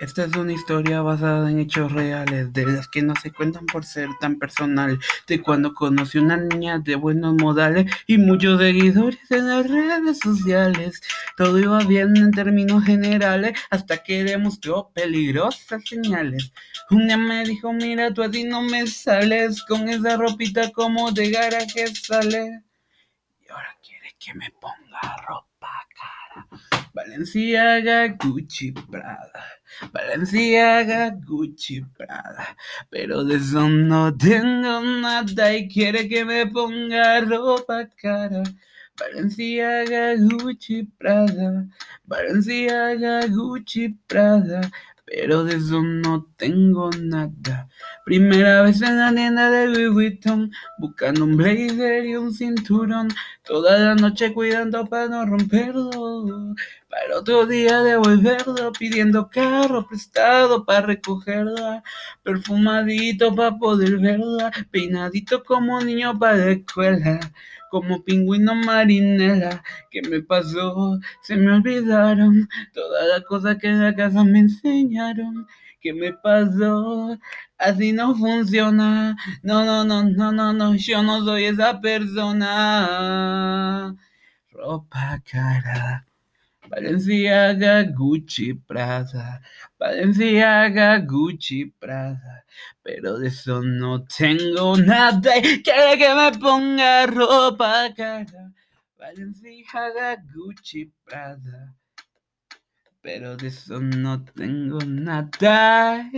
Esta es una historia basada en hechos reales, de las que no se cuentan por ser tan personal. De cuando conocí una niña de buenos modales y muchos seguidores en las redes sociales. Todo iba bien en términos generales hasta que demostró peligrosas señales. Un día me dijo, mira, tú a ti no me sales con esa ropita como de garaje sale. Y ahora quiere que me ponga ropa. Valenciaga, Gucci, Prada. Valenciaga, Gucci, Prada. Pero de eso no tengo nada y quiere que me ponga ropa cara. Valenciaga, Gucci, Prada. Valenciaga, Gucci, Prada. Pero de eso no tengo nada. Primera vez en la tienda de Louis Vuitton, buscando un blazer y un cinturón. Toda la noche cuidando para no romperlo. Para otro día devolverlo, pidiendo carro prestado para recogerla. Perfumadito para poder verla. Peinadito como niño para la escuela. Como pingüino marinela, ¿qué me pasó? Se me olvidaron todas las cosas que en la casa me enseñaron. ¿Qué me pasó? Así no funciona. No, no, no, no, no, no, yo no soy esa persona. Ropa cara. Valenciaga, Gucci, Prada. Valenciaga, Gucci, Prada. Pero de eso no tengo nada. Quiere que me ponga ropa cara. Valenciaga, Gucci, Prada. Pero de eso no tengo nada.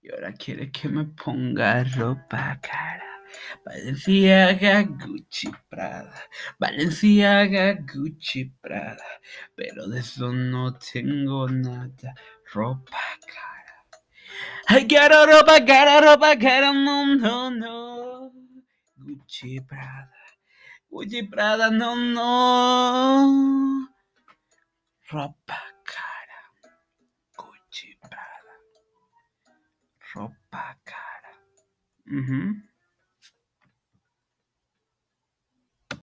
Y ahora quiere que me ponga ropa cara. Valenciaga, Gucci, Prada. Valenciaga, Gucci, Prada. Pero de eso no tengo nada. Ropa cara. Ay, quiero ropa cara, ropa cara, no, no, no. Gucci, Prada. Gucci, Prada, no, no. Ropa cara. Gucci, Prada. Ropa cara. Mhm.